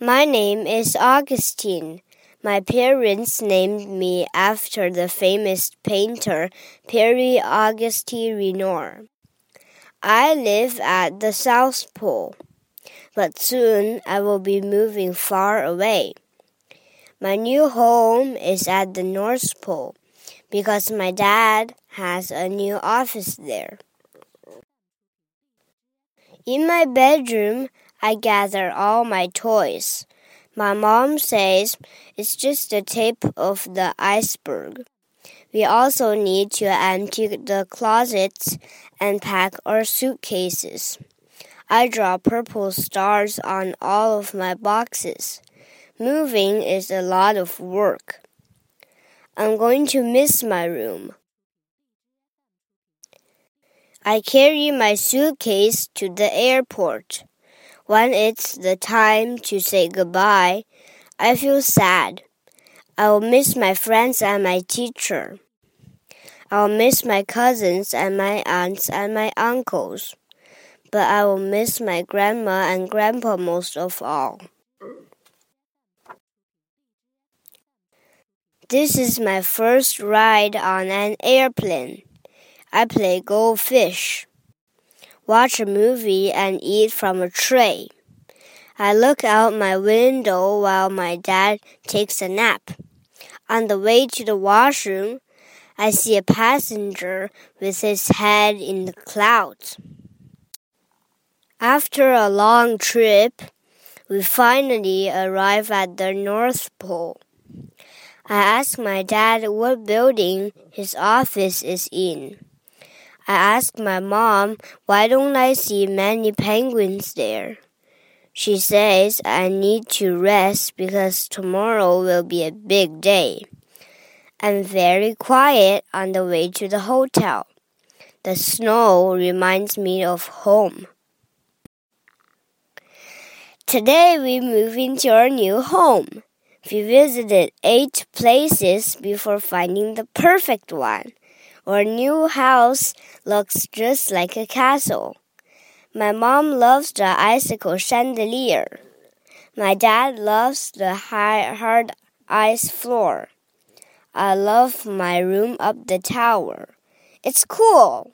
My name is Augustine. My parents named me after the famous painter Pierre Auguste Renoir. I live at the South Pole, but soon I will be moving far away. My new home is at the North Pole because my dad has a new office there. In my bedroom, I gather all my toys. My mom says it's just the tip of the iceberg. We also need to empty the closets and pack our suitcases. I draw purple stars on all of my boxes. Moving is a lot of work. I'm going to miss my room. I carry my suitcase to the airport. When it's the time to say goodbye, I feel sad. I will miss my friends and my teacher. I will miss my cousins and my aunts and my uncles. But I will miss my grandma and grandpa most of all. This is my first ride on an airplane. I play goldfish watch a movie, and eat from a tray. I look out my window while my dad takes a nap. On the way to the washroom, I see a passenger with his head in the clouds. After a long trip, we finally arrive at the North Pole. I ask my dad what building his office is in. I asked my mom, why don't I see many penguins there? She says I need to rest because tomorrow will be a big day. I'm very quiet on the way to the hotel. The snow reminds me of home. Today we move into our new home. We visited eight places before finding the perfect one. Our new house looks just like a castle. My mom loves the icicle chandelier. My dad loves the high, hard ice floor. I love my room up the tower. It's cool.